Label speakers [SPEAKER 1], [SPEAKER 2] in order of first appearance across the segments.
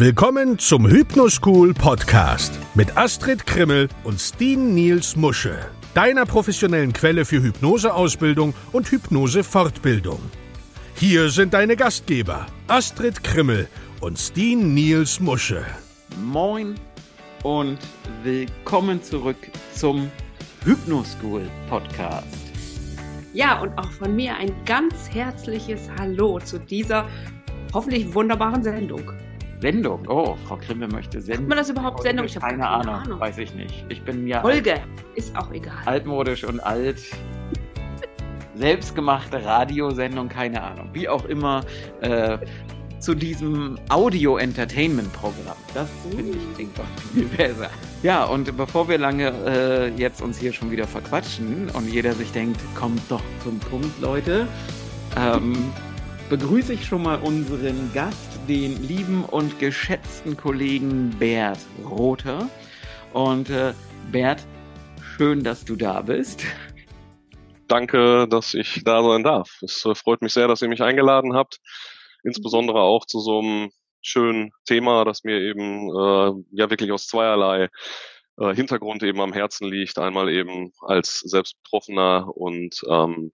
[SPEAKER 1] Willkommen zum Hypnoschool Podcast mit Astrid Krimmel und Steen Niels Musche, deiner professionellen Quelle für Hypnoseausbildung und Hypnosefortbildung. Hier sind deine Gastgeber Astrid Krimmel und Steen Niels Musche.
[SPEAKER 2] Moin und willkommen zurück zum Hypnoschool Podcast.
[SPEAKER 3] Ja, und auch von mir ein ganz herzliches Hallo zu dieser hoffentlich wunderbaren Sendung.
[SPEAKER 2] Sendung. Oh, Frau Krimme möchte Sendung.
[SPEAKER 3] Hat man das überhaupt Sendung?
[SPEAKER 2] Ich habe keine, keine Ahnung. Ahnung. Weiß ich nicht. Ich bin ja.
[SPEAKER 3] Folge. Ist auch egal.
[SPEAKER 2] Altmodisch und alt. Selbstgemachte Radiosendung, keine Ahnung. Wie auch immer. Äh, zu diesem Audio-Entertainment-Programm. Das finde ich klingt doch viel besser. Ja, und bevor wir lange äh, jetzt uns hier schon wieder verquatschen und jeder sich denkt, kommt doch zum Punkt, Leute, ähm, begrüße ich schon mal unseren Gast, den lieben und geschätzten Kollegen Bert Rother. Und äh, Bert, schön, dass du da bist.
[SPEAKER 4] Danke, dass ich da sein darf. Es äh, freut mich sehr, dass ihr mich eingeladen habt. Insbesondere auch zu so einem schönen Thema, das mir eben äh, ja wirklich aus zweierlei äh, Hintergrund eben am Herzen liegt. Einmal eben als Selbstbetroffener und ähm,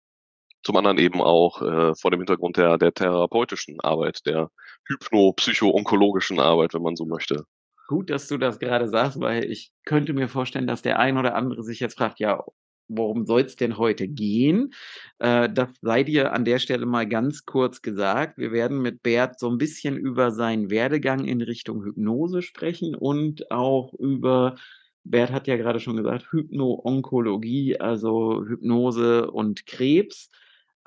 [SPEAKER 4] zum anderen eben auch äh, vor dem Hintergrund der, der therapeutischen Arbeit, der hypno-psycho-onkologischen Arbeit, wenn man so möchte.
[SPEAKER 2] Gut, dass du das gerade sagst, weil ich könnte mir vorstellen, dass der ein oder andere sich jetzt fragt, ja, worum soll es denn heute gehen? Äh, das sei dir an der Stelle mal ganz kurz gesagt. Wir werden mit Bert so ein bisschen über seinen Werdegang in Richtung Hypnose sprechen und auch über Bert hat ja gerade schon gesagt, Hypno-Onkologie, also Hypnose und Krebs.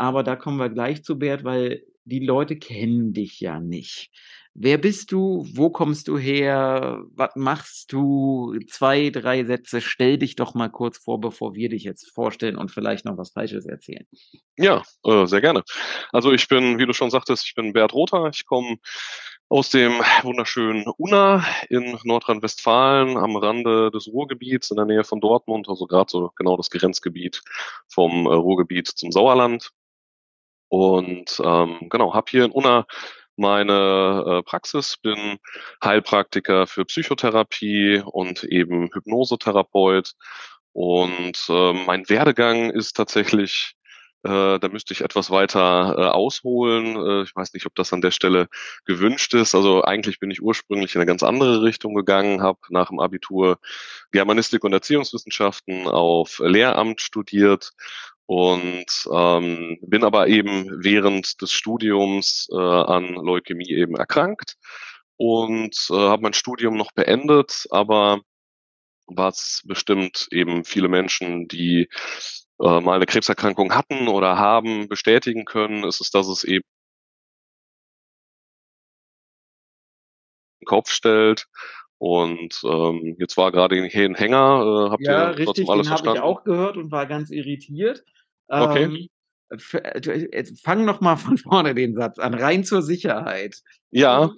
[SPEAKER 2] Aber da kommen wir gleich zu, Bert, weil die Leute kennen dich ja nicht. Wer bist du? Wo kommst du her? Was machst du? Zwei, drei Sätze. Stell dich doch mal kurz vor, bevor wir dich jetzt vorstellen und vielleicht noch was Falsches erzählen.
[SPEAKER 4] Ja, äh, sehr gerne. Also ich bin, wie du schon sagtest, ich bin Bert Rother. Ich komme aus dem wunderschönen Unna in Nordrhein-Westfalen am Rande des Ruhrgebiets in der Nähe von Dortmund, also gerade so genau das Grenzgebiet vom äh, Ruhrgebiet zum Sauerland. Und ähm, genau, habe hier in Unna meine äh, Praxis, bin Heilpraktiker für Psychotherapie und eben Hypnosetherapeut. Und äh, mein Werdegang ist tatsächlich äh, da müsste ich etwas weiter äh, ausholen. Äh, ich weiß nicht, ob das an der Stelle gewünscht ist. Also eigentlich bin ich ursprünglich in eine ganz andere Richtung gegangen, habe nach dem Abitur Germanistik und Erziehungswissenschaften auf Lehramt studiert und ähm, bin aber eben während des Studiums äh, an Leukämie eben erkrankt und äh, habe mein Studium noch beendet, aber was bestimmt eben viele Menschen, die äh, mal eine Krebserkrankung hatten oder haben, bestätigen können, ist es, dass es eben Kopf stellt. Und ähm, jetzt war gerade hier ein Hänger.
[SPEAKER 2] Äh, habt ja, ihr richtig, alles den habe ich auch gehört und war ganz irritiert.
[SPEAKER 4] Okay.
[SPEAKER 2] Ähm, äh, fang noch mal von vorne den Satz an, rein zur Sicherheit.
[SPEAKER 4] Ja,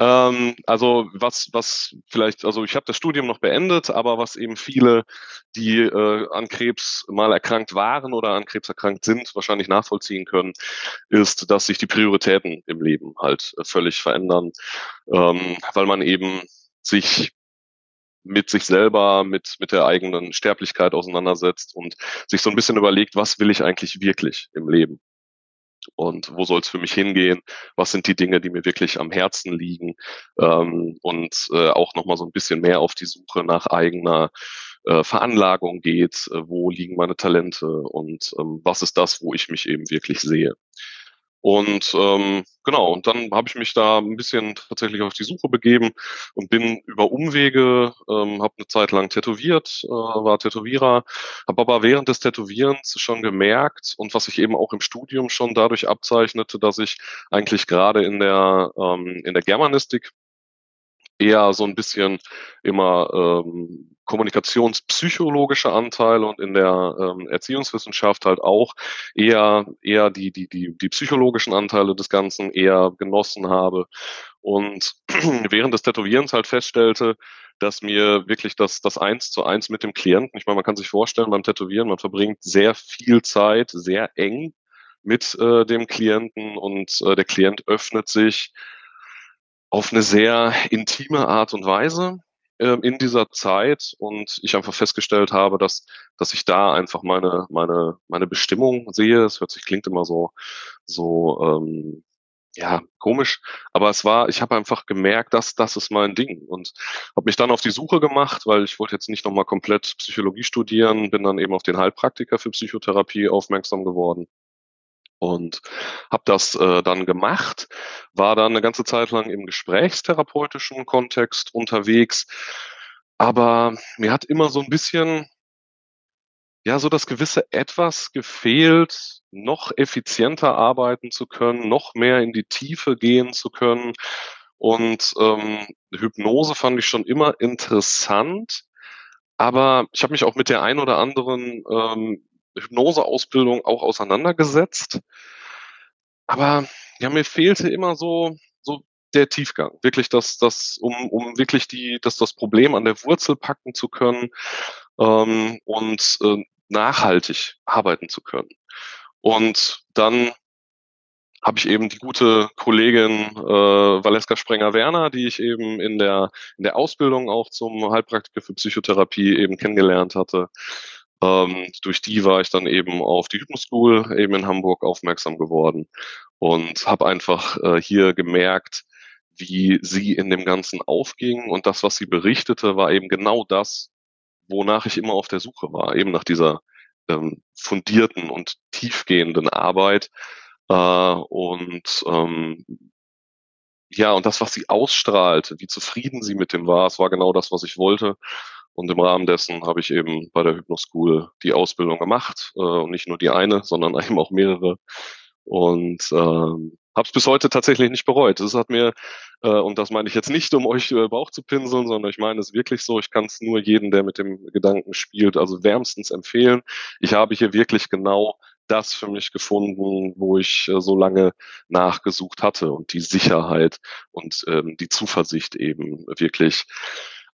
[SPEAKER 4] ähm, also was, was vielleicht, also ich habe das Studium noch beendet, aber was eben viele, die äh, an Krebs mal erkrankt waren oder an Krebs erkrankt sind, wahrscheinlich nachvollziehen können, ist, dass sich die Prioritäten im Leben halt äh, völlig verändern, ähm, weil man eben sich mit sich selber, mit, mit der eigenen Sterblichkeit auseinandersetzt und sich so ein bisschen überlegt, was will ich eigentlich wirklich im Leben? und wo soll es für mich hingehen, was sind die Dinge, die mir wirklich am Herzen liegen ähm, und äh, auch nochmal so ein bisschen mehr auf die Suche nach eigener äh, Veranlagung geht, äh, wo liegen meine Talente und ähm, was ist das, wo ich mich eben wirklich sehe. Und ähm, genau, und dann habe ich mich da ein bisschen tatsächlich auf die Suche begeben und bin über Umwege, ähm, habe eine Zeit lang tätowiert, äh, war Tätowierer, habe aber während des Tätowierens schon gemerkt und was sich eben auch im Studium schon dadurch abzeichnete, dass ich eigentlich gerade in der ähm, in der Germanistik eher so ein bisschen immer ähm, kommunikationspsychologische Anteile und in der ähm, Erziehungswissenschaft halt auch eher eher die die die die psychologischen Anteile des Ganzen eher genossen habe. Und während des Tätowierens halt feststellte, dass mir wirklich das das eins zu eins mit dem Klienten, ich meine, man kann sich vorstellen beim Tätowieren, man verbringt sehr viel Zeit sehr eng mit äh, dem Klienten und äh, der Klient öffnet sich auf eine sehr intime Art und Weise äh, in dieser Zeit. Und ich einfach festgestellt habe, dass, dass ich da einfach meine, meine, meine Bestimmung sehe. Es hört sich, klingt immer so, so, ähm, ja, komisch, aber es war, ich habe einfach gemerkt, dass das ist mein Ding. Und habe mich dann auf die Suche gemacht, weil ich wollte jetzt nicht nochmal komplett Psychologie studieren, bin dann eben auf den Heilpraktiker für Psychotherapie aufmerksam geworden und habe das äh, dann gemacht, war dann eine ganze Zeit lang im gesprächstherapeutischen Kontext unterwegs, aber mir hat immer so ein bisschen ja so das gewisse etwas gefehlt, noch effizienter arbeiten zu können, noch mehr in die Tiefe gehen zu können. Und ähm, Hypnose fand ich schon immer interessant, aber ich habe mich auch mit der ein oder anderen ähm, Hypnoseausbildung auch auseinandergesetzt. Aber ja, mir fehlte immer so, so der Tiefgang. Wirklich das, das, um, um wirklich die, das, das Problem an der Wurzel packen zu können ähm, und äh, nachhaltig arbeiten zu können. Und dann habe ich eben die gute Kollegin äh, Valeska Sprenger-Werner, die ich eben in der, in der Ausbildung auch zum Heilpraktiker für Psychotherapie eben kennengelernt hatte, ähm, durch die war ich dann eben auf die Hypnoschool eben in Hamburg aufmerksam geworden und habe einfach äh, hier gemerkt, wie sie in dem Ganzen aufging und das, was sie berichtete, war eben genau das, wonach ich immer auf der Suche war, eben nach dieser ähm, fundierten und tiefgehenden Arbeit äh, und ähm, ja, und das, was sie ausstrahlte, wie zufrieden sie mit dem war, es war genau das, was ich wollte. Und im Rahmen dessen habe ich eben bei der Hypnoschool die Ausbildung gemacht äh, und nicht nur die eine, sondern eben auch mehrere. Und ähm, habe es bis heute tatsächlich nicht bereut. Es hat mir, äh, und das meine ich jetzt nicht, um euch äh, Bauch zu pinseln, sondern ich meine es wirklich so, ich kann es nur jedem, der mit dem Gedanken spielt, also wärmstens empfehlen. Ich habe hier wirklich genau das für mich gefunden, wo ich äh, so lange nachgesucht hatte und die Sicherheit und ähm, die Zuversicht eben wirklich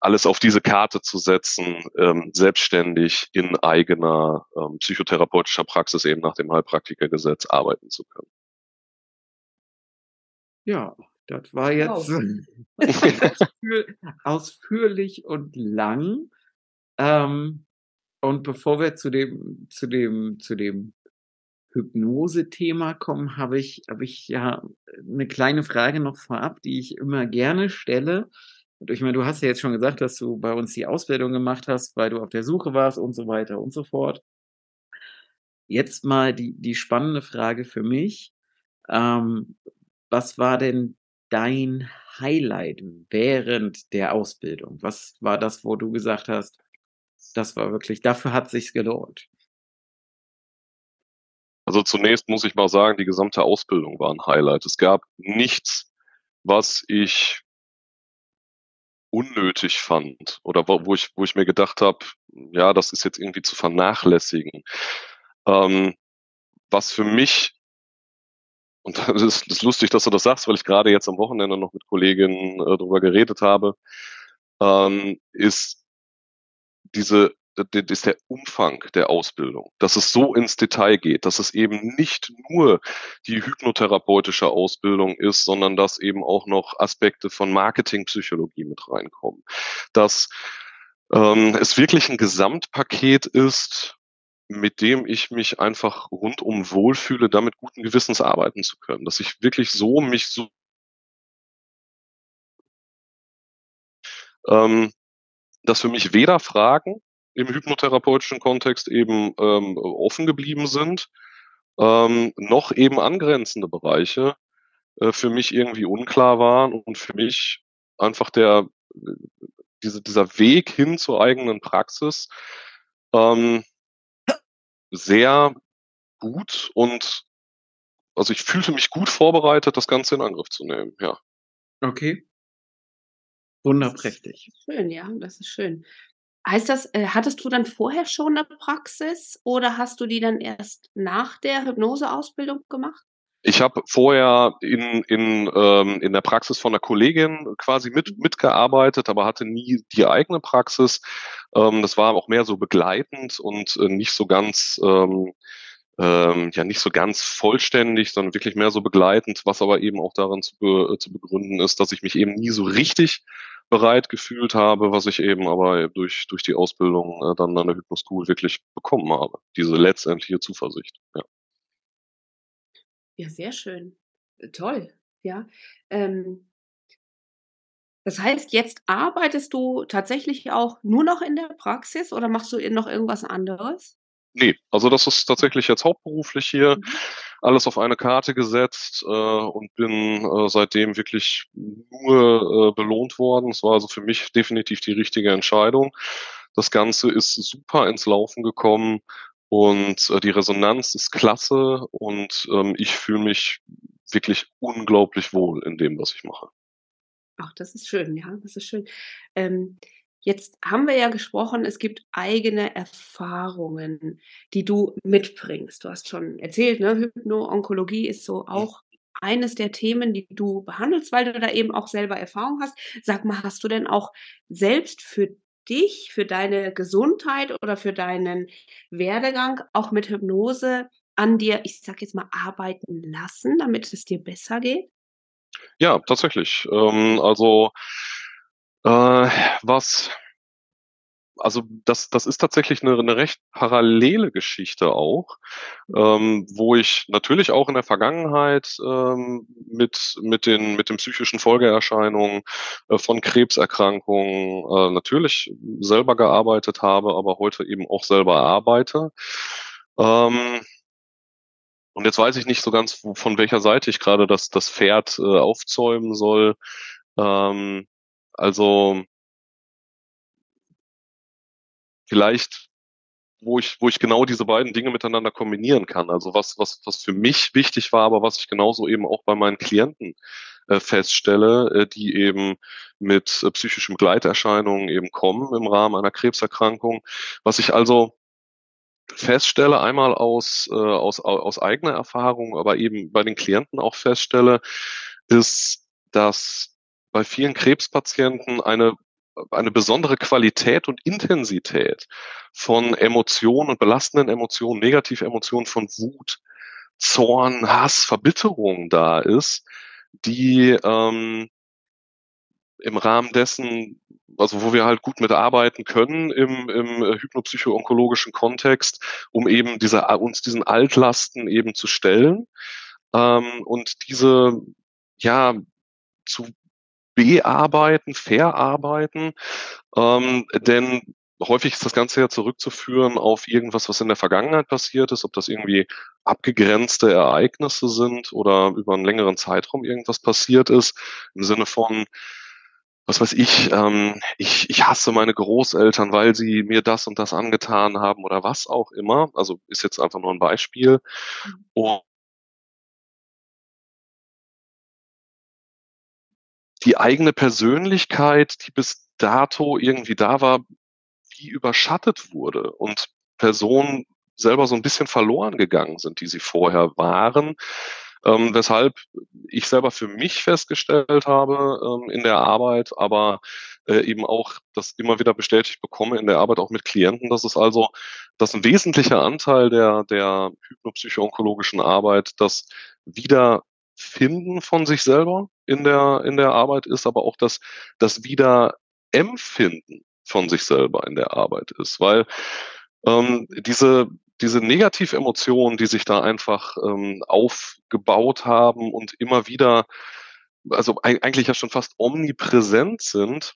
[SPEAKER 4] alles auf diese Karte zu setzen, ähm, selbstständig in eigener ähm, psychotherapeutischer Praxis eben nach dem Heilpraktikergesetz arbeiten zu können.
[SPEAKER 2] Ja, das war jetzt wow. ausführlich und lang. Ähm, und bevor wir zu dem, zu dem, zu dem Hypnose-Thema kommen, habe ich, habe ich ja eine kleine Frage noch vorab, die ich immer gerne stelle ich meine, du hast ja jetzt schon gesagt, dass du bei uns die Ausbildung gemacht hast, weil du auf der Suche warst und so weiter und so fort. Jetzt mal die, die spannende Frage für mich. Ähm, was war denn dein Highlight während der Ausbildung? Was war das, wo du gesagt hast, das war wirklich, dafür hat sich's gelohnt?
[SPEAKER 4] Also zunächst muss ich mal sagen, die gesamte Ausbildung war ein Highlight. Es gab nichts, was ich unnötig fand oder wo, wo ich, wo ich mir gedacht habe, ja, das ist jetzt irgendwie zu vernachlässigen. Ähm, was für mich, und das ist, das ist lustig, dass du das sagst, weil ich gerade jetzt am Wochenende noch mit Kolleginnen äh, darüber geredet habe, ähm, ist diese das ist der Umfang der Ausbildung, dass es so ins Detail geht, dass es eben nicht nur die hypnotherapeutische Ausbildung ist, sondern dass eben auch noch Aspekte von Marketingpsychologie mit reinkommen, dass ähm, es wirklich ein Gesamtpaket ist, mit dem ich mich einfach rundum wohlfühle, damit guten Gewissens arbeiten zu können, dass ich wirklich so mich so ähm, dass für mich weder Fragen im hypnotherapeutischen Kontext eben ähm, offen geblieben sind, ähm, noch eben angrenzende Bereiche äh, für mich irgendwie unklar waren und für mich einfach der diese, dieser Weg hin zur eigenen Praxis ähm, sehr gut und also ich fühlte mich gut vorbereitet, das Ganze in Angriff zu nehmen, ja.
[SPEAKER 2] Okay. Wunderprächtig.
[SPEAKER 3] Schön, ja, das ist schön. Heißt das, äh, hattest du dann vorher schon eine Praxis oder hast du die dann erst nach der Hypnoseausbildung gemacht?
[SPEAKER 4] Ich habe vorher in, in, ähm, in der Praxis von einer Kollegin quasi mit, mhm. mitgearbeitet, aber hatte nie die eigene Praxis. Ähm, das war auch mehr so begleitend und äh, nicht so ganz ähm, ähm, ja nicht so ganz vollständig, sondern wirklich mehr so begleitend, was aber eben auch daran zu, be äh, zu begründen ist, dass ich mich eben nie so richtig bereit gefühlt habe, was ich eben aber durch, durch die Ausbildung äh, dann an der Hypnoschool wirklich bekommen habe. Diese letztendliche Zuversicht. Ja,
[SPEAKER 3] ja sehr schön. Äh, toll. Ja. Ähm, das heißt, jetzt arbeitest du tatsächlich auch nur noch in der Praxis oder machst du noch irgendwas anderes?
[SPEAKER 4] Nee, also das ist tatsächlich jetzt hauptberuflich hier,
[SPEAKER 3] Mhm.
[SPEAKER 4] alles auf eine Karte gesetzt äh, und bin äh, seitdem wirklich nur äh, belohnt worden. Es war also für mich definitiv die richtige Entscheidung. Das Ganze ist super ins Laufen gekommen und äh, die Resonanz ist klasse und ähm, ich fühle mich wirklich unglaublich wohl in dem, was ich mache.
[SPEAKER 3] Ach, das ist schön, ja, das ist schön. Ähm, jetzt haben wir ja gesprochen, es gibt eigene Erfahrungen, die du mitbringst. Du hast schon erzählt, ne, Hypno-Onkologie ist so auch eines der Themen, die du behandelst, weil du da eben auch selber Erfahrung hast. Sag mal, hast du denn auch selbst für dich, für deine Gesundheit oder für deinen Werdegang auch mit Hypnose an dir, ich sage jetzt mal, arbeiten lassen, damit es dir besser geht?
[SPEAKER 4] Ja, tatsächlich. Ähm, also äh, was also das, das ist tatsächlich eine, eine recht parallele Geschichte auch, ähm, wo ich natürlich auch in der Vergangenheit ähm, mit, mit, den, mit den psychischen Folgeerscheinungen äh, von Krebserkrankungen äh, natürlich selber gearbeitet habe, aber heute eben auch selber arbeite. Ähm, und jetzt weiß ich nicht so ganz, von welcher Seite ich gerade das, das Pferd äh, aufzäumen soll. Ähm, also vielleicht, wo ich, wo ich genau diese beiden Dinge miteinander kombinieren kann. Also was, was, was für mich wichtig war, aber was ich genauso eben auch bei meinen Klienten äh, feststelle, äh, die eben mit äh, psychischen Begleiterscheinungen eben kommen im Rahmen einer Krebserkrankung. Was ich also feststelle, einmal aus, äh, aus, aus eigener Erfahrung, aber eben bei den Klienten auch feststelle, ist, dass bei vielen Krebspatienten eine eine besondere Qualität und Intensität von Emotionen und belastenden Emotionen, Negativemotionen von Wut, Zorn, Hass, Verbitterung da ist, die ähm, im Rahmen dessen, also wo wir halt gut mitarbeiten können im, im hypnopsycho-onkologischen Kontext, um eben diese, uns diesen Altlasten eben zu stellen ähm, und diese ja zu bearbeiten, verarbeiten. Ähm, denn häufig ist das Ganze ja zurückzuführen auf irgendwas, was in der Vergangenheit passiert ist, ob das irgendwie abgegrenzte Ereignisse sind oder über einen längeren Zeitraum irgendwas passiert ist, im Sinne von, was weiß ich, ähm, ich, ich hasse meine Großeltern, weil sie mir das und das angetan haben oder was auch immer. Also ist jetzt einfach nur ein Beispiel. Mhm. Und die eigene Persönlichkeit, die bis dato irgendwie da war, wie überschattet wurde und Personen selber so ein bisschen verloren gegangen sind, die sie vorher waren. Ähm, weshalb ich selber für mich festgestellt habe ähm, in der Arbeit, aber äh, eben auch das immer wieder bestätigt bekomme in der Arbeit auch mit Klienten, dass es also, dass ein wesentlicher Anteil der, der hypnopsycho-onkologischen Arbeit das Wiederfinden von sich selber in der, in der Arbeit ist, aber auch das, das Wiederempfinden von sich selber in der Arbeit ist, weil ähm, diese, diese Negativemotionen, die sich da einfach ähm, aufgebaut haben und immer wieder, also eigentlich ja schon fast omnipräsent sind,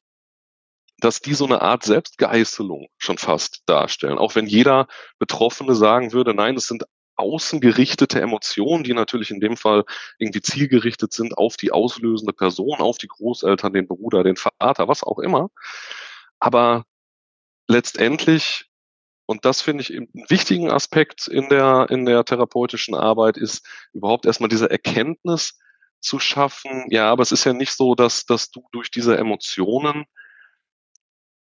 [SPEAKER 4] dass die so eine Art Selbstgeißelung schon fast darstellen. Auch wenn jeder Betroffene sagen würde, nein, es sind außengerichtete Emotionen, die natürlich in dem Fall irgendwie zielgerichtet sind auf die auslösende Person, auf die Großeltern, den Bruder, den Vater, was auch immer. Aber letztendlich, und das finde ich einen wichtigen Aspekt in der, in der therapeutischen Arbeit, ist überhaupt erstmal diese Erkenntnis zu schaffen. Ja, aber es ist ja nicht so, dass, dass du durch diese Emotionen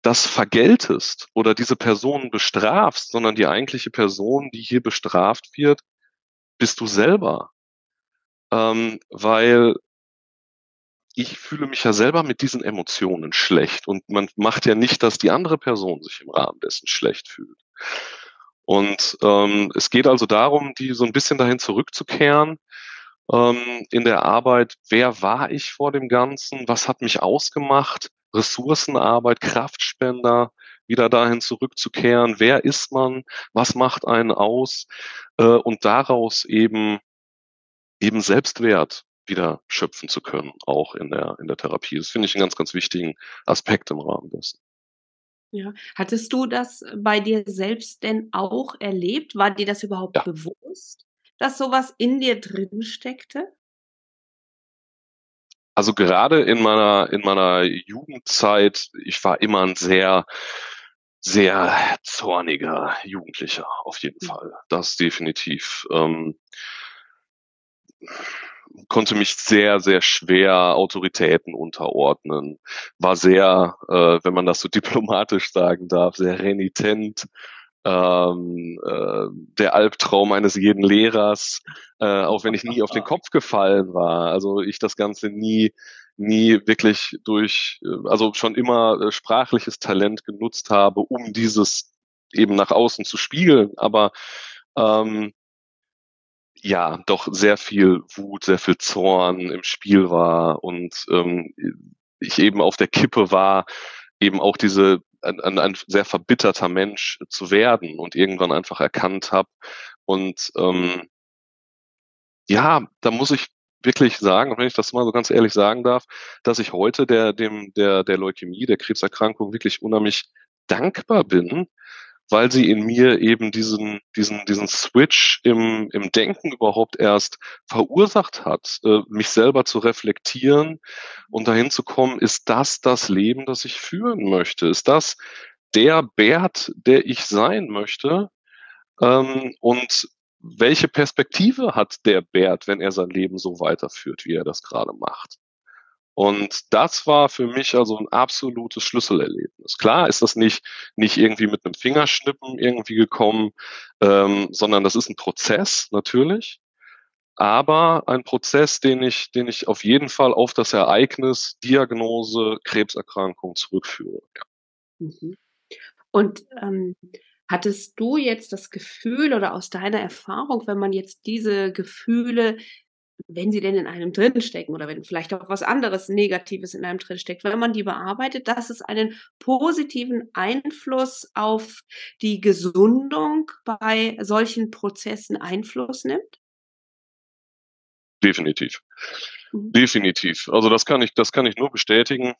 [SPEAKER 4] das vergeltest oder diese Person bestrafst, sondern die eigentliche Person, die hier bestraft wird, bist du selber. Ähm, weil ich fühle mich ja selber mit diesen Emotionen schlecht und man macht ja nicht, dass die andere Person sich im Rahmen dessen schlecht fühlt. Und ähm, es geht also darum, die so ein bisschen dahin zurückzukehren ähm, in der Arbeit. Wer war ich vor dem Ganzen? Was hat mich ausgemacht? Ressourcenarbeit, Kraftspender, wieder dahin zurückzukehren. Wer ist man? Was macht einen aus? Äh, und daraus eben eben Selbstwert wieder schöpfen zu können, auch in der in der Therapie. Das finde ich einen ganz, ganz wichtigen Aspekt im Rahmen dessen.
[SPEAKER 3] Ja. Hattest du das bei dir selbst denn auch erlebt? War dir das überhaupt
[SPEAKER 4] Ja.
[SPEAKER 3] bewusst, dass so was in dir drin steckte?
[SPEAKER 4] Also gerade in meiner in meiner Jugendzeit, ich war immer ein sehr sehr zorniger Jugendlicher, auf jeden
[SPEAKER 3] Mhm.
[SPEAKER 4] Fall. Das definitiv. Ähm konnte mich sehr, sehr schwer Autoritäten unterordnen, war sehr, äh, wenn man das so diplomatisch sagen darf, sehr renitent. Ähm, äh, der Albtraum eines jeden Lehrers, äh, auch wenn ich nie auf den Kopf gefallen war. Also ich das Ganze nie, nie wirklich durch, äh, also schon immer äh, sprachliches Talent genutzt habe, um dieses eben nach außen zu spiegeln. Aber ähm, ja, doch sehr viel Wut, sehr viel Zorn im Spiel war und ähm, ich eben auf der Kippe war, eben auch diese ein, ein, ein sehr verbitterter Mensch zu werden und irgendwann einfach erkannt habe. Und ähm, ja, da muss ich wirklich sagen, wenn ich das mal so ganz ehrlich sagen darf, dass ich heute der, dem, der, der Leukämie, der Krebserkrankung wirklich unheimlich dankbar bin, weil sie in mir eben diesen, diesen, diesen Switch im, im Denken überhaupt erst verursacht hat, äh, mich selber zu reflektieren und dahin zu kommen, ist das das Leben, das ich führen möchte? Ist das der Bert, der ich sein möchte? Ähm, und welche Perspektive hat der Bert, wenn er sein Leben so weiterführt, wie er das gerade macht? Und das war für mich also ein absolutes Schlüsselerlebnis. Klar ist das nicht, nicht irgendwie mit einem Fingerschnippen irgendwie gekommen, ähm, sondern das ist ein Prozess natürlich, aber ein Prozess, den ich, den ich auf jeden Fall auf das Ereignis Diagnose Krebserkrankung zurückführe. Ja.
[SPEAKER 3] Mhm. Und ähm, hattest du jetzt das Gefühl oder aus deiner Erfahrung, wenn man jetzt diese Gefühle wenn sie denn in einem drinstecken oder wenn vielleicht auch was anderes Negatives in einem drinsteckt, wenn man die bearbeitet, dass es einen positiven Einfluss auf die Gesundung bei solchen Prozessen Einfluss nimmt?
[SPEAKER 4] Definitiv.
[SPEAKER 3] Mhm.
[SPEAKER 4] Definitiv. Also das kann ich, das kann ich nur bestätigen.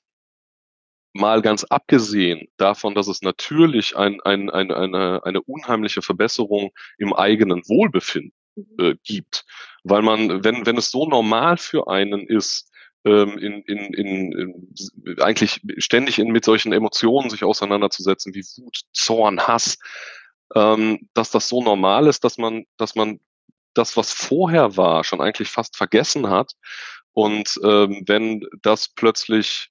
[SPEAKER 4] Mal ganz abgesehen davon, dass es natürlich ein, ein, ein, eine, eine unheimliche Verbesserung im eigenen Wohlbefinden
[SPEAKER 3] Mhm.
[SPEAKER 4] äh, gibt. Weil man, wenn, wenn es so normal für einen ist, ähm, in, in, in, in, eigentlich ständig in, mit solchen Emotionen sich auseinanderzusetzen, wie Wut, Zorn, Hass, ähm, dass das so normal ist, dass man, dass man das, was vorher war, schon eigentlich fast vergessen hat. Und ähm, wenn das plötzlich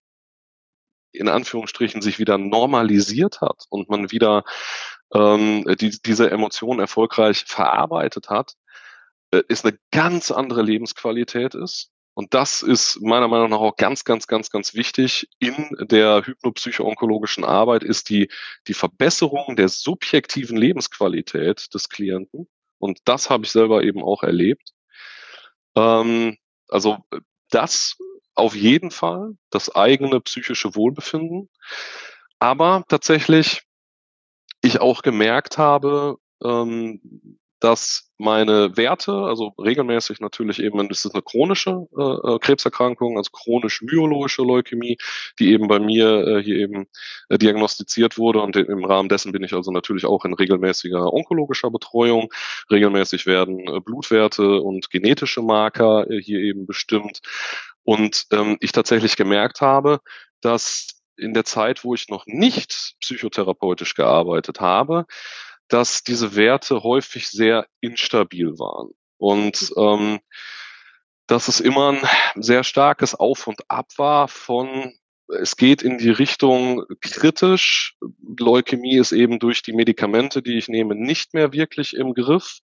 [SPEAKER 4] in Anführungsstrichen sich wieder normalisiert hat und man wieder ähm, die, diese Emotionen erfolgreich verarbeitet hat, ist eine ganz andere Lebensqualität ist. Und das ist meiner Meinung nach auch ganz, ganz, ganz, ganz wichtig in der hypnopsychoonkologischen Arbeit, ist die, die Verbesserung der subjektiven Lebensqualität des Klienten. Und das habe ich selber eben auch erlebt. Ähm, also das auf jeden Fall, das eigene psychische Wohlbefinden. Aber tatsächlich ich auch gemerkt habe, ähm, dass meine Werte, also regelmäßig natürlich eben, das ist eine chronische äh, Krebserkrankung, also chronisch myologische Leukämie, die eben bei mir äh, hier eben äh, diagnostiziert wurde und im Rahmen dessen bin ich also natürlich auch in regelmäßiger onkologischer Betreuung. Regelmäßig werden äh, Blutwerte und genetische Marker äh, hier eben bestimmt und ähm, ich tatsächlich gemerkt habe, dass in der Zeit, wo ich noch nicht psychotherapeutisch gearbeitet habe, dass diese Werte häufig sehr instabil waren. Und ähm, dass es immer ein sehr starkes Auf und Ab war von, es geht in die Richtung kritisch. Leukämie ist eben durch die Medikamente, die ich nehme, nicht mehr wirklich im Griff.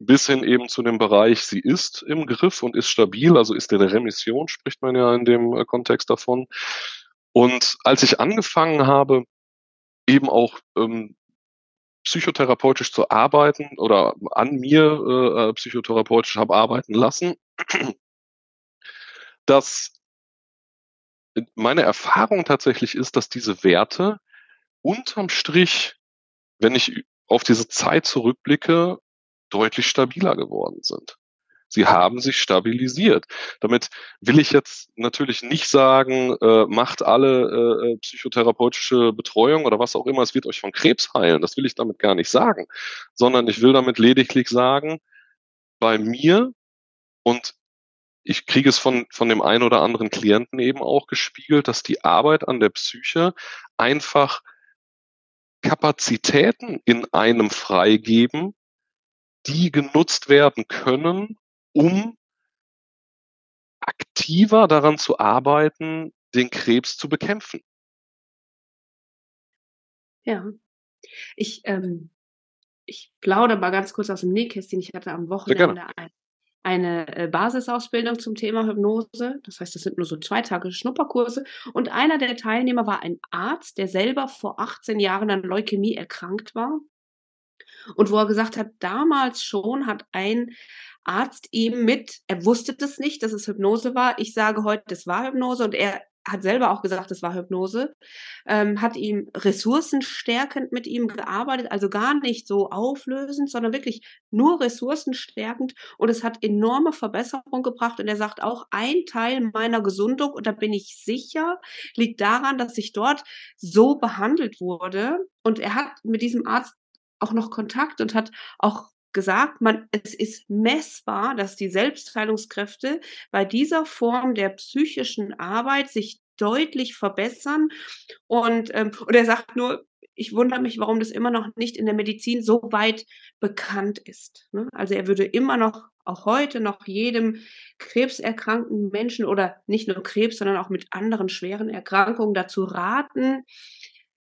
[SPEAKER 4] Bis hin eben zu dem Bereich, sie ist im Griff und ist stabil, also ist in Remission, spricht man ja in dem äh, Kontext davon. Und als ich angefangen habe, eben auch ähm, psychotherapeutisch zu arbeiten oder an mir äh, psychotherapeutisch habe arbeiten lassen, dass meine Erfahrung tatsächlich ist, dass diese Werte unterm Strich, wenn ich auf diese Zeit zurückblicke, deutlich stabiler geworden sind. Sie haben sich stabilisiert. Damit will ich jetzt natürlich nicht sagen, äh, macht alle äh, äh, psychotherapeutische Betreuung oder was auch immer, es wird euch von Krebs heilen. Das will ich damit gar nicht sagen, sondern ich will damit lediglich sagen, bei mir und ich kriege es von, von dem einen oder anderen Klienten eben auch gespiegelt, dass die Arbeit an der Psyche einfach Kapazitäten in einem freigeben, die genutzt werden können, um aktiver daran zu arbeiten, den Krebs zu bekämpfen.
[SPEAKER 3] Ja. Ich, ähm, ich plaudere mal ganz kurz aus dem Nähkästchen. Ich hatte am Wochenende ein, eine äh, Basisausbildung zum Thema Hypnose. Das heißt, das sind nur so zwei Tage Schnupperkurse. Und einer der Teilnehmer war ein Arzt, der selber vor 18 Jahren an Leukämie erkrankt war. Und wo er gesagt hat, damals schon hat ein Arzt ihm mit, er wusste das nicht, dass es Hypnose war. Ich sage heute, das war Hypnose und er hat selber auch gesagt, das war Hypnose, ähm, hat ihm ressourcenstärkend mit ihm gearbeitet, also gar nicht so auflösend, sondern wirklich nur ressourcenstärkend. Und es hat enorme Verbesserung gebracht. Und er sagt auch, ein Teil meiner Gesundung, und da bin ich sicher, liegt daran, dass ich dort so behandelt wurde. Und er hat mit diesem Arzt auch noch Kontakt und hat auch gesagt, man, es ist messbar, dass die Selbstheilungskräfte bei dieser Form der psychischen Arbeit sich deutlich verbessern. Und, ähm, und er sagt nur, ich wundere mich, warum das immer noch nicht in der Medizin so weit bekannt ist. Ne? Also er würde immer noch, auch heute noch jedem krebserkrankten Menschen oder nicht nur Krebs, sondern auch mit anderen schweren Erkrankungen dazu raten,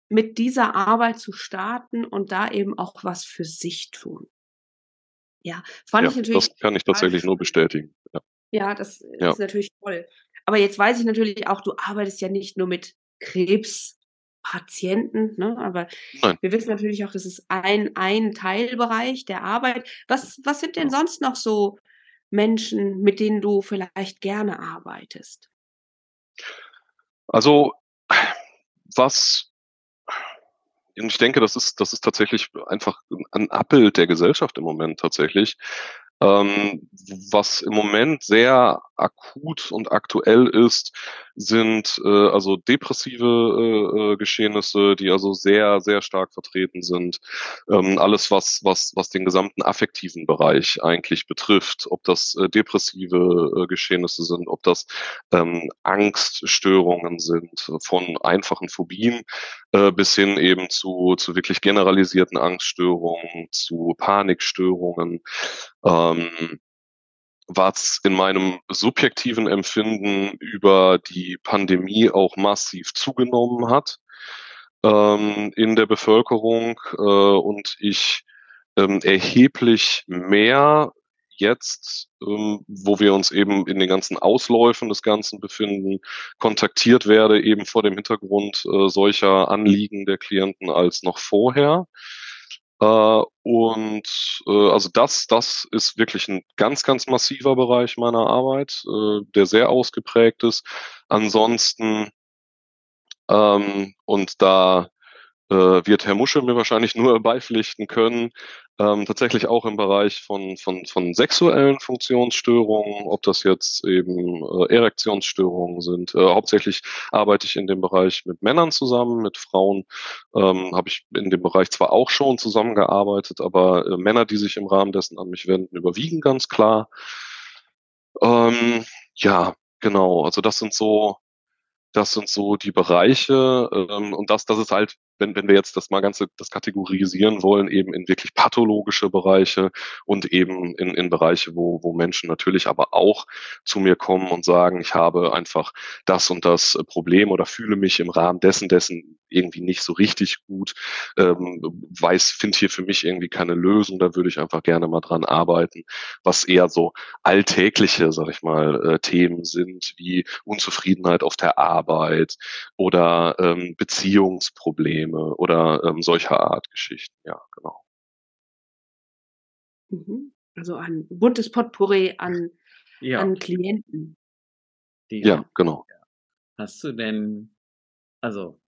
[SPEAKER 3] mit dieser Arbeit zu starten und da eben auch was für sich tun. Ja, fand
[SPEAKER 4] ja,
[SPEAKER 3] ich natürlich.
[SPEAKER 4] Das kann ich tatsächlich nur bestätigen.
[SPEAKER 3] Ja, ja das ja. ist natürlich toll. Aber jetzt weiß ich natürlich auch, du arbeitest ja nicht nur mit Krebspatienten, ne? aber Nein. wir wissen natürlich auch, das ist ein, ein Teilbereich der Arbeit. Was, was sind denn sonst noch so Menschen, mit denen du vielleicht gerne arbeitest?
[SPEAKER 4] Also, was und ich denke, das ist, das ist tatsächlich einfach ein Abbild der Gesellschaft im Moment tatsächlich. Ähm, was im Moment sehr akut und aktuell ist, sind äh, also depressive äh, äh, Geschehnisse, die also sehr, sehr stark vertreten sind. Ähm, alles, was, was, was den gesamten affektiven Bereich eigentlich betrifft, ob das äh, depressive äh, Geschehnisse sind, ob das ähm, Angststörungen sind, von einfachen Phobien äh, bis hin eben zu, zu wirklich generalisierten Angststörungen, zu Panikstörungen. Ähm, was in meinem subjektiven Empfinden über die Pandemie auch massiv zugenommen hat ähm, in der Bevölkerung äh, und ich ähm, erheblich mehr jetzt, ähm, wo wir uns eben in den ganzen Ausläufen des Ganzen befinden, kontaktiert werde, eben vor dem Hintergrund äh, solcher Anliegen der Klienten als noch vorher. Äh, und äh, also das, das ist wirklich ein ganz, ganz massiver Bereich meiner Arbeit, äh, der sehr ausgeprägt ist. Ansonsten ähm, und da äh, wird Herr Musche mir wahrscheinlich nur beipflichten können, ähm, tatsächlich auch im Bereich von, von, von sexuellen Funktionsstörungen, ob das jetzt eben äh, Erektionsstörungen sind. Äh, hauptsächlich arbeite ich in dem Bereich mit Männern zusammen, mit Frauen ähm, habe ich in dem Bereich zwar auch schon zusammengearbeitet, aber äh, Männer, die sich im Rahmen dessen an mich wenden, überwiegen ganz klar. Ähm, ja, genau. Also das sind so das sind so die Bereiche ähm, und das, das ist halt, wenn, wenn wir jetzt das mal ganze das kategorisieren wollen, eben in wirklich pathologische Bereiche und eben in, in Bereiche, wo, wo Menschen natürlich aber auch zu mir kommen und sagen, ich habe einfach das und das Problem oder fühle mich im Rahmen dessen, dessen irgendwie nicht so richtig gut, ähm, weiß, finde hier für mich irgendwie keine Lösung, da würde ich einfach gerne mal dran arbeiten, was eher so alltägliche, sag ich mal, äh, Themen sind, wie Unzufriedenheit auf der Arbeit oder ähm, Beziehungsprobleme oder ähm, solcher Art Geschichten. Ja, genau.
[SPEAKER 3] Mhm. Also ein buntes Potpourri an,
[SPEAKER 2] Ja,
[SPEAKER 3] an Klienten.
[SPEAKER 4] Ja,
[SPEAKER 2] definitiv.
[SPEAKER 4] genau.
[SPEAKER 2] Hast du denn, also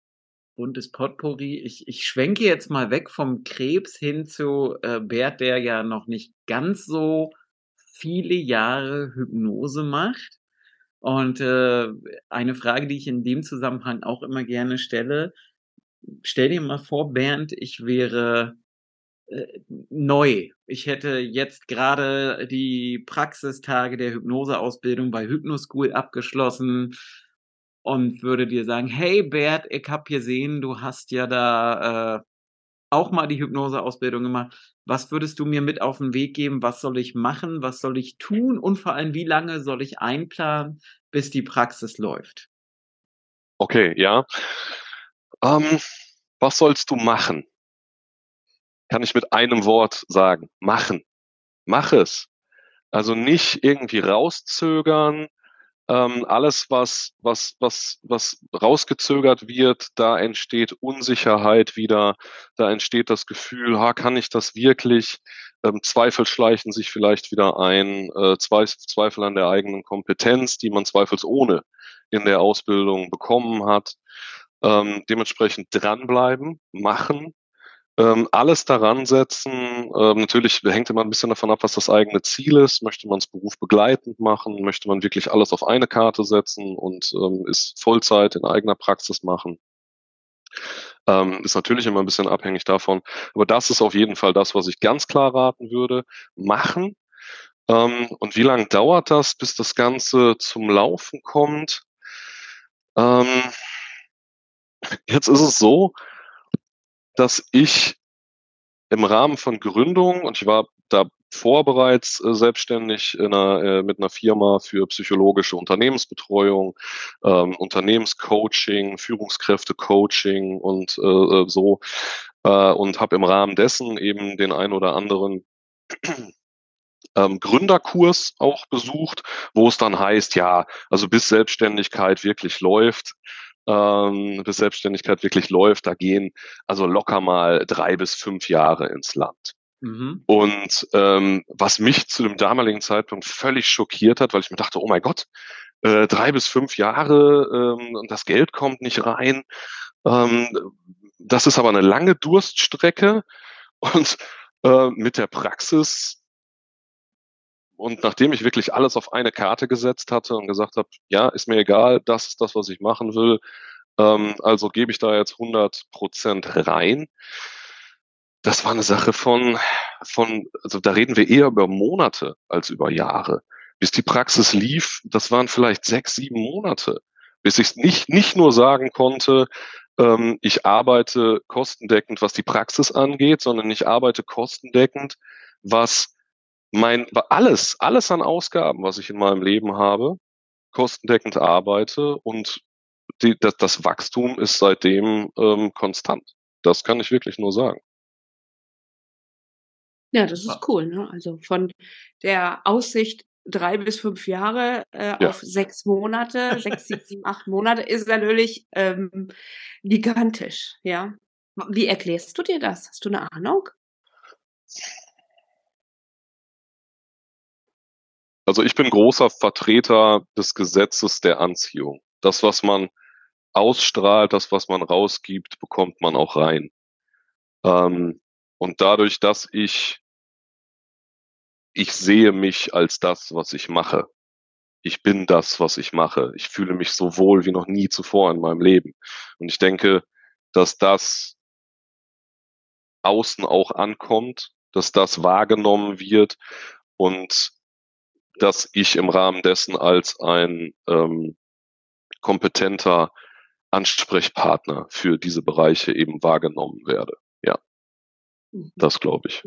[SPEAKER 2] buntes Potpourri, ich, ich schwenke jetzt mal weg vom Krebs hin zu äh, Bert, der ja noch nicht ganz so viele Jahre Hypnose macht. Und äh, eine Frage, die ich in dem Zusammenhang auch immer gerne stelle, stell dir mal vor, Bernd, ich wäre äh, neu. Ich hätte jetzt gerade die Praxistage der Hypnoseausbildung bei Hypnoschool abgeschlossen und würde dir sagen, hey Bert, ich hab gesehen, du hast ja da äh, auch mal die Hypnoseausbildung gemacht. Was würdest du mir mit auf den Weg geben? Was soll ich machen? Was soll ich tun? Und vor allem, wie lange soll ich einplanen, bis die Praxis läuft?
[SPEAKER 4] Okay, ja. Ähm, was sollst du machen? Kann ich mit einem Wort sagen. Machen. Mach es. Also nicht irgendwie rauszögern. Ähm, alles, was, was, was, was rausgezögert wird, da entsteht Unsicherheit wieder, da entsteht das Gefühl, ha, kann ich das wirklich? Ähm, Zweifel schleichen sich vielleicht wieder ein, äh, Zweifel an der eigenen Kompetenz, die man zweifelsohne in der Ausbildung bekommen hat. Ähm, dementsprechend dranbleiben, machen, ähm, alles daran setzen. Ähm, natürlich hängt immer ein bisschen davon ab, was das eigene Ziel ist. Möchte man es berufsbegleitend machen? Möchte man wirklich alles auf eine Karte setzen und ähm, ist Vollzeit in eigener Praxis machen? Ähm, ist natürlich immer ein bisschen abhängig davon. Aber das ist auf jeden Fall das, was ich ganz klar raten würde. Machen. Ähm, und wie lange dauert das, bis das Ganze zum Laufen kommt? Ähm, jetzt ist es so, dass ich im Rahmen von Gründung, und ich war davor bereits äh, selbstständig in einer, äh, mit einer Firma für psychologische Unternehmensbetreuung, ähm, Unternehmenscoaching, Führungskräftecoaching und äh, äh so äh, und habe im Rahmen dessen eben den ein oder anderen ähm, Gründerkurs auch besucht, wo es dann heißt, ja, also bis Selbstständigkeit wirklich läuft, ähm, bis Selbstständigkeit wirklich läuft, da gehen also locker mal drei bis fünf Jahre ins Land. Mhm. Und ähm, was mich zu dem damaligen Zeitpunkt völlig schockiert hat, weil ich mir dachte, oh mein Gott, äh, drei bis fünf Jahre ähm, und das Geld kommt nicht rein. Ähm, das ist aber eine lange Durststrecke und äh, mit der Praxis und nachdem ich wirklich alles auf eine Karte gesetzt hatte und gesagt habe, ja, ist mir egal, das ist das, was ich machen will, ähm, also gebe ich da jetzt 100 Prozent rein. Das war eine Sache von, von, also da reden wir eher über Monate als über Jahre. Bis die Praxis lief, das waren vielleicht sechs, sieben Monate, bis ich nicht, nicht nur sagen konnte, ähm, ich arbeite kostendeckend, was die Praxis angeht, sondern ich arbeite kostendeckend, was mein alles, alles an Ausgaben, was ich in meinem Leben habe, kostendeckend arbeite und die, das, das Wachstum ist seitdem ähm, konstant. Das kann ich wirklich nur sagen.
[SPEAKER 3] Ja, das ist cool. Ne? Also von der Aussicht drei bis fünf Jahre äh,
[SPEAKER 4] Ja.
[SPEAKER 3] auf sechs Monate, sechs, sieben, acht Monate ist natürlich ähm, gigantisch. Ja. Wie erklärst du dir das? Hast du eine Ahnung?
[SPEAKER 4] Also ich bin großer Vertreter des Gesetzes der Anziehung. Das, was man ausstrahlt, das, was man rausgibt, bekommt man auch rein. Ähm, und dadurch, dass ich, ich sehe mich als das, was ich mache. Ich bin das, was ich mache. Ich fühle mich so wohl wie noch nie zuvor in meinem Leben. Und ich denke, dass das außen auch ankommt, dass das wahrgenommen wird und dass ich im Rahmen dessen als ein ähm, kompetenter Ansprechpartner für diese Bereiche eben wahrgenommen werde. Ja,
[SPEAKER 3] Mhm.
[SPEAKER 4] das glaube ich.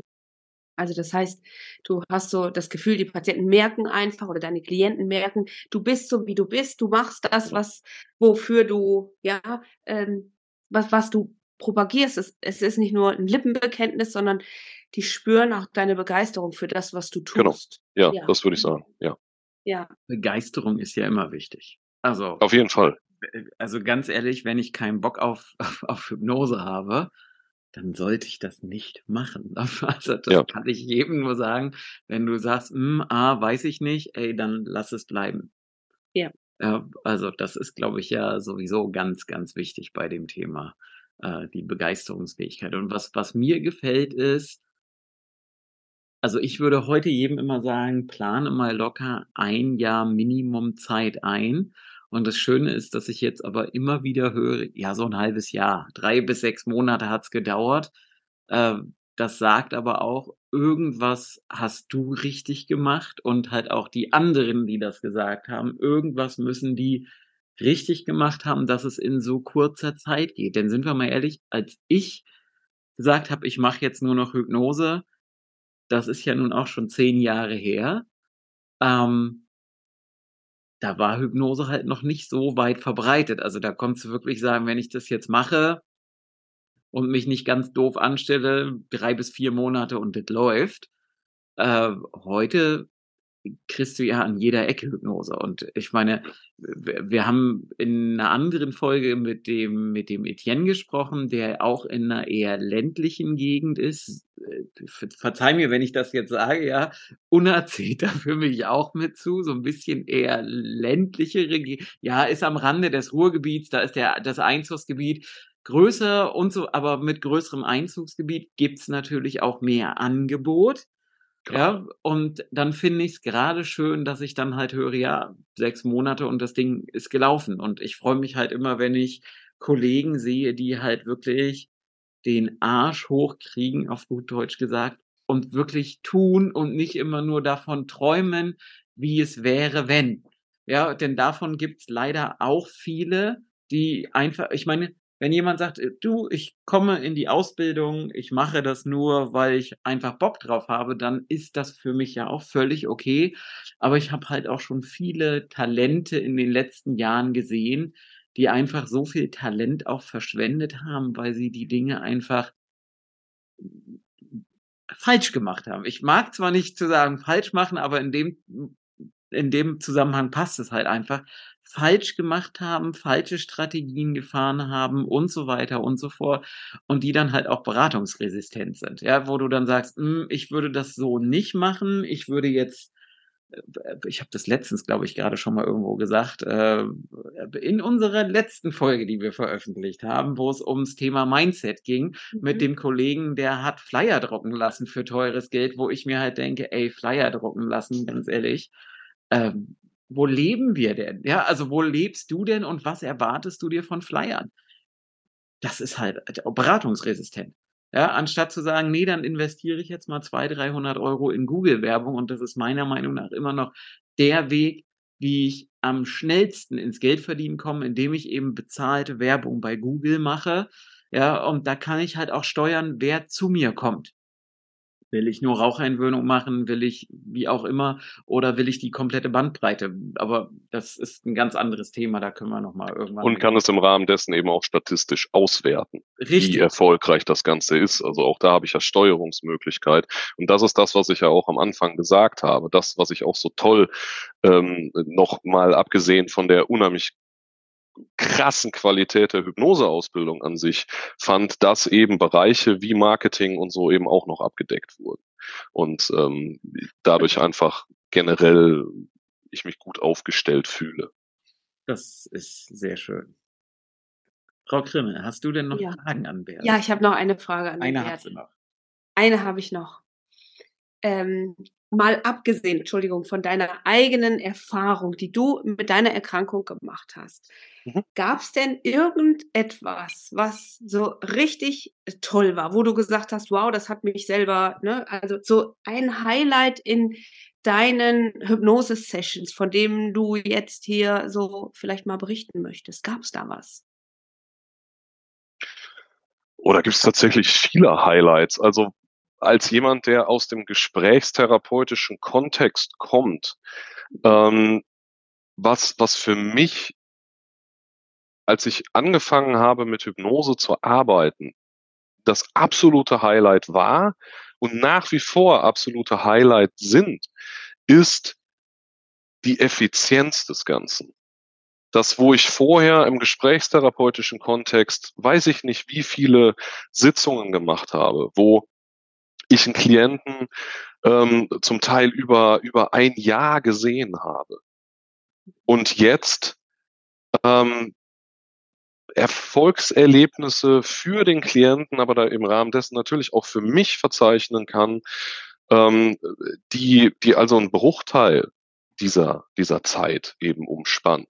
[SPEAKER 3] Also das heißt, du hast so das Gefühl, die Patienten merken einfach oder deine Klienten merken, du bist so wie du bist, du machst das, was wofür du ja ähm, was, was du propagierst. Es, es ist nicht nur ein Lippenbekenntnis, sondern die spüren auch deine Begeisterung für das, was du
[SPEAKER 4] Genau.
[SPEAKER 3] tust.
[SPEAKER 4] Ja,
[SPEAKER 3] Ja.
[SPEAKER 4] das würde ich sagen. Ja,
[SPEAKER 3] Ja,
[SPEAKER 2] Begeisterung ist ja immer wichtig. Also,
[SPEAKER 4] auf jeden Fall.
[SPEAKER 2] äh, also ganz ehrlich, wenn ich keinen Bock auf, auf, auf Hypnose habe, dann sollte ich das nicht machen. Also das
[SPEAKER 4] Ja.
[SPEAKER 2] kann ich jedem nur sagen. Wenn du sagst, hm, ah, weiß ich nicht, ey, dann lass es bleiben.
[SPEAKER 3] Ja.
[SPEAKER 2] Ja, also das ist, glaube ich, ja sowieso ganz, ganz wichtig bei dem Thema, äh, die Begeisterungsfähigkeit. Und was, was mir gefällt ist, also ich würde heute jedem immer sagen, plane mal locker ein Jahr Minimum Zeit ein. Und das Schöne ist, dass ich jetzt aber immer wieder höre, ja, so ein halbes Jahr, drei bis sechs Monate hat's gedauert. Äh, das sagt aber auch, irgendwas hast du richtig gemacht und halt auch die anderen, die das gesagt haben, irgendwas müssen die richtig gemacht haben, dass es in so kurzer Zeit geht. Denn sind wir mal ehrlich, als ich gesagt habe, ich mache jetzt nur noch Hypnose, das ist ja nun auch schon zehn Jahre her. Ähm, da war Hypnose halt noch nicht so weit verbreitet. Also da konntest du wirklich sagen, wenn ich das jetzt mache und mich nicht ganz doof anstelle, drei bis vier Monate und das läuft. Äh, heute kriegst du ja an jeder Ecke Hypnose. Und ich meine, wir haben in einer anderen Folge mit dem, mit dem Etienne gesprochen, der auch in einer eher ländlichen Gegend ist. Ver- Verzeih mir, wenn ich das jetzt sage, ja. Unna zählt da für mich auch mit zu, so ein bisschen eher ländlichere, Ge- ja, ist am Rande des Ruhrgebiets, da ist der, das Einzugsgebiet größer und so, aber mit größerem Einzugsgebiet gibt's natürlich auch mehr Angebot. Ja, und dann finde ich es gerade schön, dass ich dann halt höre, ja, sechs Monate und das Ding ist gelaufen. Und ich freue mich halt immer, wenn ich Kollegen sehe, die halt wirklich den Arsch hochkriegen, auf gut Deutsch gesagt, und wirklich tun und nicht immer nur davon träumen, wie es wäre, wenn. Ja, denn davon gibt's leider auch viele, die einfach, ich meine, wenn jemand sagt, äh, du, ich komme in die Ausbildung, ich mache das nur, weil ich einfach Bock drauf habe, dann ist das für mich ja auch völlig okay. Aber ich habe halt auch schon viele Talente in den letzten Jahren gesehen, die einfach so viel Talent auch verschwendet haben, weil sie die Dinge einfach falsch gemacht haben. Ich mag zwar nicht zu sagen falsch machen, aber in dem in dem Zusammenhang passt es halt einfach, falsch gemacht haben, falsche Strategien gefahren haben und so weiter und so fort und die dann halt auch beratungsresistent sind. Ja, wo du dann sagst, hm, ich würde das so nicht machen, ich würde jetzt äh, ich habe das letztens, glaube ich, gerade schon mal irgendwo gesagt, äh, in unserer letzten Folge, die wir veröffentlicht haben, wo es ums Thema Mindset ging, mit
[SPEAKER 3] Mhm.
[SPEAKER 2] dem Kollegen, der hat Flyer drucken lassen für teures Geld, wo ich mir halt denke, ey, Flyer drucken lassen, ganz ehrlich, ähm, wo leben wir denn? Ja, also wo lebst du denn und was erwartest du dir von Flyern? Das ist halt beratungsresistent. Ja, anstatt zu sagen, nee, dann investiere ich jetzt mal 200, 300 Euro in Google-Werbung und das ist meiner Meinung nach immer noch der Weg, wie ich am schnellsten ins Geld verdienen komme, indem ich eben bezahlte Werbung bei Google mache. Ja, und da kann ich halt auch steuern, wer zu mir kommt. Will ich nur Raucheinwöhnung machen? Will ich wie auch immer? Oder will ich die komplette Bandbreite? Aber das ist ein ganz anderes Thema. Da können wir noch mal irgendwann.
[SPEAKER 4] Und kann es im Rahmen dessen eben auch statistisch auswerten, wie
[SPEAKER 2] richtig.
[SPEAKER 4] erfolgreich das Ganze ist. Also auch da habe ich ja Steuerungsmöglichkeit. Und das ist das, was ich ja auch am Anfang gesagt habe. Das, was ich auch so toll ähm, noch mal abgesehen von der unheimlich krassen Qualität der Hypnoseausbildung an sich fand, dass eben Bereiche wie Marketing und so eben auch noch abgedeckt wurden. Und ähm, dadurch einfach generell ich mich gut aufgestellt fühle.
[SPEAKER 2] Das ist sehr schön. Frau Krimmel, hast du denn noch
[SPEAKER 3] Ja.
[SPEAKER 2] Fragen an Bert?
[SPEAKER 3] Ja, ich habe noch eine Frage an den
[SPEAKER 2] Eine hat
[SPEAKER 3] Bert.
[SPEAKER 2] sie noch.
[SPEAKER 3] Eine habe ich noch. Ähm, mal abgesehen, Entschuldigung, von deiner eigenen Erfahrung, die du mit deiner Erkrankung gemacht hast.
[SPEAKER 4] Mhm.
[SPEAKER 3] Gab es denn irgendetwas, was so richtig toll war, wo du gesagt hast, wow, das hat mich selber, ne, also so ein Highlight in deinen Hypnose-Sessions, von dem du jetzt hier so vielleicht mal berichten möchtest? Gab es da was?
[SPEAKER 4] Oder gibt es tatsächlich viele Highlights? Also als jemand, der aus dem gesprächstherapeutischen Kontext kommt, ähm, was, was für mich als ich angefangen habe, mit Hypnose zu arbeiten, das absolute Highlight war und nach wie vor absolute Highlight sind, ist die Effizienz des Ganzen. Das, wo ich vorher im gesprächstherapeutischen Kontext, weiß ich nicht, wie viele Sitzungen gemacht habe, wo ich einen Klienten ähm, zum Teil über, über ein Jahr gesehen habe. Und jetzt ähm, Erfolgserlebnisse für den Klienten, aber da im Rahmen dessen natürlich auch für mich verzeichnen kann, ähm, die, die also einen Bruchteil dieser, dieser Zeit eben umspannen.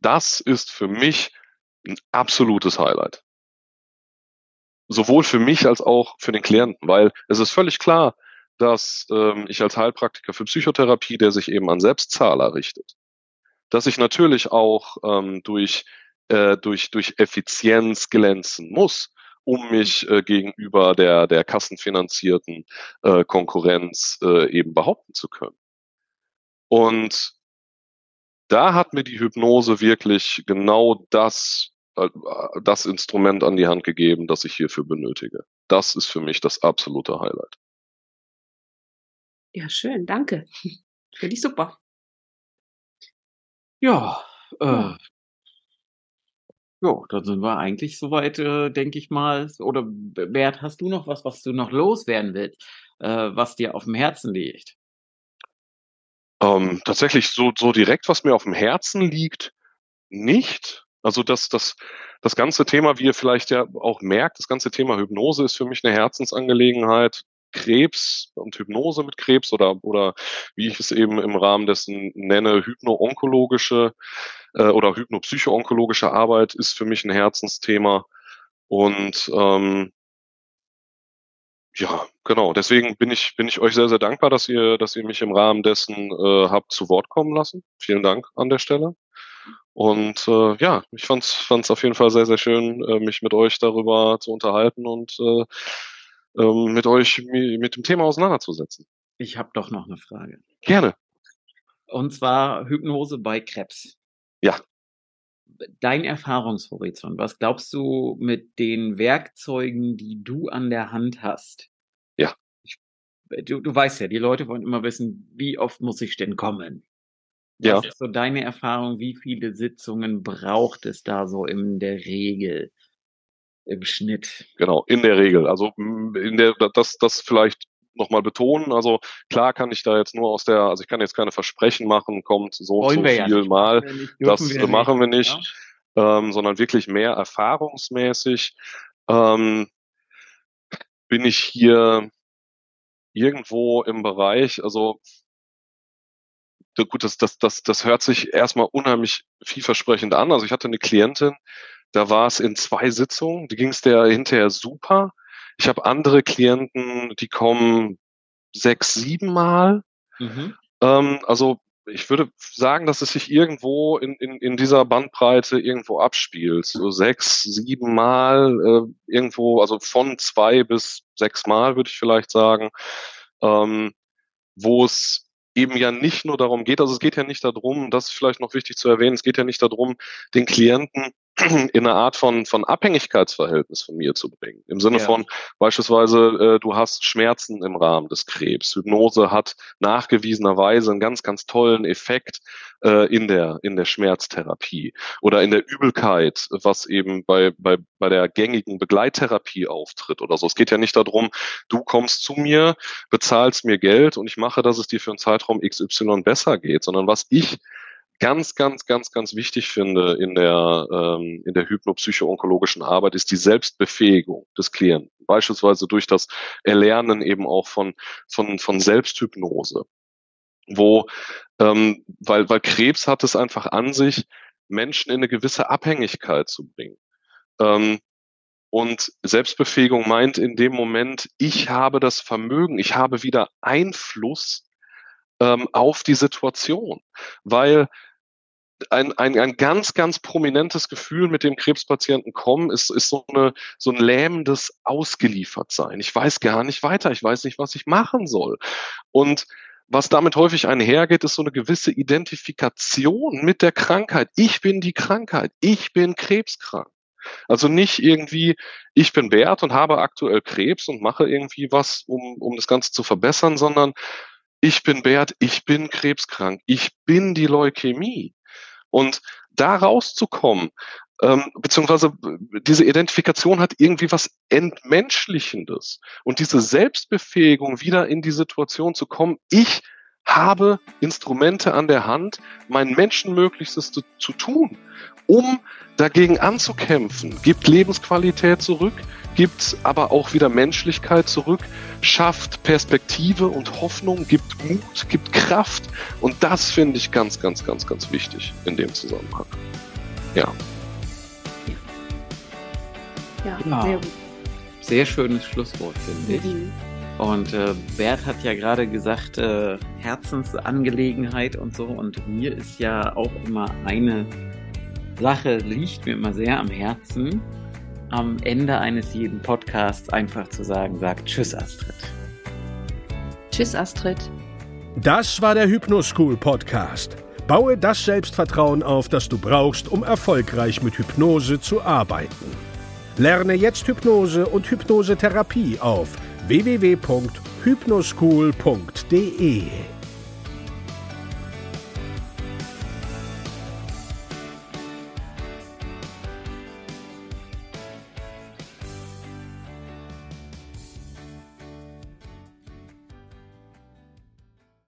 [SPEAKER 4] Das ist für mich ein absolutes Highlight. Sowohl für mich als auch für den Klienten, weil es ist völlig klar, dass ähm, ich als Heilpraktiker für Psychotherapie, der sich eben an Selbstzahler richtet, dass ich natürlich auch ähm, durch, äh, durch, durch Effizienz glänzen muss, um mich äh, gegenüber der, der kassenfinanzierten äh, Konkurrenz äh, eben behaupten zu können. Und da hat mir die Hypnose wirklich genau das, das Instrument an die Hand gegeben, das ich hierfür benötige. Das ist für mich das absolute Highlight.
[SPEAKER 3] Ja, schön, danke. Finde ich super.
[SPEAKER 2] Ja, äh, ja. ja, dann sind wir eigentlich soweit, äh, denke ich mal. Oder Bert, hast du noch was, was du noch loswerden willst, äh, was dir auf dem Herzen liegt?
[SPEAKER 4] Ähm, tatsächlich so, so direkt, was mir auf dem Herzen liegt, nicht. Also das, das, das ganze Thema, wie ihr vielleicht ja auch merkt, das ganze Thema Hypnose ist für mich eine Herzensangelegenheit. Krebs und Hypnose mit Krebs oder, oder wie ich es eben im Rahmen dessen nenne, hypno-onkologische äh, oder hypnopsycho-onkologische Arbeit ist für mich ein Herzensthema. Und ähm, ja, genau. Deswegen bin ich, bin ich euch sehr, sehr dankbar, dass ihr, dass ihr mich im Rahmen dessen äh, habt zu Wort kommen lassen. Vielen Dank an der Stelle. Und äh, ja, ich fand es auf jeden Fall sehr, sehr schön, äh, mich mit euch darüber zu unterhalten und äh, ähm, mit euch mit dem Thema auseinanderzusetzen.
[SPEAKER 2] Ich habe doch noch eine Frage.
[SPEAKER 4] Gerne.
[SPEAKER 2] Und zwar Hypnose bei Krebs.
[SPEAKER 4] Ja
[SPEAKER 2] dein Erfahrungshorizont, was glaubst du mit den Werkzeugen, die du an der Hand hast?
[SPEAKER 4] Ja.
[SPEAKER 2] Du, du weißt ja, die Leute wollen immer wissen, wie oft muss ich denn kommen?
[SPEAKER 4] Ja.
[SPEAKER 2] Was ist so deine Erfahrung? Wie viele Sitzungen braucht es da so in der Regel? Im Schnitt.
[SPEAKER 4] Genau, in der Regel. Also in der, das, das vielleicht nochmal betonen. Also klar kann ich da jetzt nur aus der, also ich kann jetzt keine Versprechen machen, kommt so und so viel ja mal. das wir machen wir nicht, ja? ähm, sondern wirklich mehr erfahrungsmäßig. Ähm, bin ich hier irgendwo im Bereich, also gut, das, das, das, das hört sich erstmal unheimlich vielversprechend an. Also ich hatte eine Klientin, da war es in zwei Sitzungen, die ging es der hinterher super. Ich habe andere Klienten, die kommen sechs, sieben Mal. Mhm. Ähm, also ich würde sagen, dass es sich irgendwo in, in, in dieser Bandbreite irgendwo abspielt. So sechs, sieben Mal äh, irgendwo, also von zwei bis sechs Mal würde ich vielleicht sagen, ähm, wo es eben ja nicht nur darum geht, also es geht ja nicht darum, das ist vielleicht noch wichtig zu erwähnen, es geht ja nicht darum, den Klienten in eine Art von, von Abhängigkeitsverhältnis von mir zu bringen. Im Sinne ja. von beispielsweise, äh, du hast Schmerzen im Rahmen des Krebs. Hypnose hat nachgewiesenerweise einen ganz, ganz tollen Effekt äh, in, der, in der Schmerztherapie oder in der Übelkeit, was eben bei, bei, bei der gängigen Begleittherapie auftritt oder so. Es geht ja nicht darum, du kommst zu mir, bezahlst mir Geld und ich mache, dass es dir für einen Zeitraum XY besser geht, sondern was ich ganz, ganz, ganz, ganz wichtig finde in der, ähm, in der hypnopsycho-onkologischen Arbeit, ist die Selbstbefähigung des Klienten. Beispielsweise durch das Erlernen eben auch von, von, von Selbsthypnose. Wo, ähm, weil, weil Krebs hat es einfach an sich, Menschen in eine gewisse Abhängigkeit zu bringen. Ähm, und Selbstbefähigung meint in dem Moment, ich habe das Vermögen, ich habe wieder Einfluss ähm, auf die Situation, weil ein, ein, ein ganz, ganz prominentes Gefühl, mit dem Krebspatienten kommen, ist, ist so, eine, so ein lähmendes Ausgeliefertsein. Ich weiß gar nicht weiter, ich weiß nicht, was ich machen soll. Und was damit häufig einhergeht, ist so eine gewisse Identifikation mit der Krankheit. Ich bin die Krankheit. Ich bin krebskrank. Also nicht irgendwie, ich bin Bert und habe aktuell Krebs und mache irgendwie was, um, um das Ganze zu verbessern, sondern ich bin Bert, ich bin krebskrank, ich bin die Leukämie. Und da rauszukommen, ähm, beziehungsweise diese Identifikation hat irgendwie was Entmenschlichendes. Und diese Selbstbefähigung, wieder in die Situation zu kommen, ich habe Instrumente an der Hand, mein Menschenmöglichstes zu, zu tun, um dagegen anzukämpfen, gibt Lebensqualität zurück, gibt aber auch wieder Menschlichkeit zurück, schafft Perspektive und Hoffnung, gibt Mut, gibt Kraft. Und das finde ich ganz, ganz, ganz, ganz wichtig in dem Zusammenhang. Ja.
[SPEAKER 2] Ja, ja. Sehr, sehr, schönes Schlusswort, finde ich. Mhm. Und äh, Bert hat ja gerade gesagt, äh, Herzensangelegenheit und so. Und mir ist ja auch immer eine Sache, liegt mir immer sehr am Herzen, am Ende eines jeden Podcasts einfach zu sagen, sagt Tschüss, Astrid.
[SPEAKER 3] Tschüss, Astrid.
[SPEAKER 1] Das war der Hypnoschool Podcast. Baue das Selbstvertrauen auf, das du brauchst, um erfolgreich mit Hypnose zu arbeiten. Lerne jetzt Hypnose und Hypnosetherapie auf www.hypnoschool.de.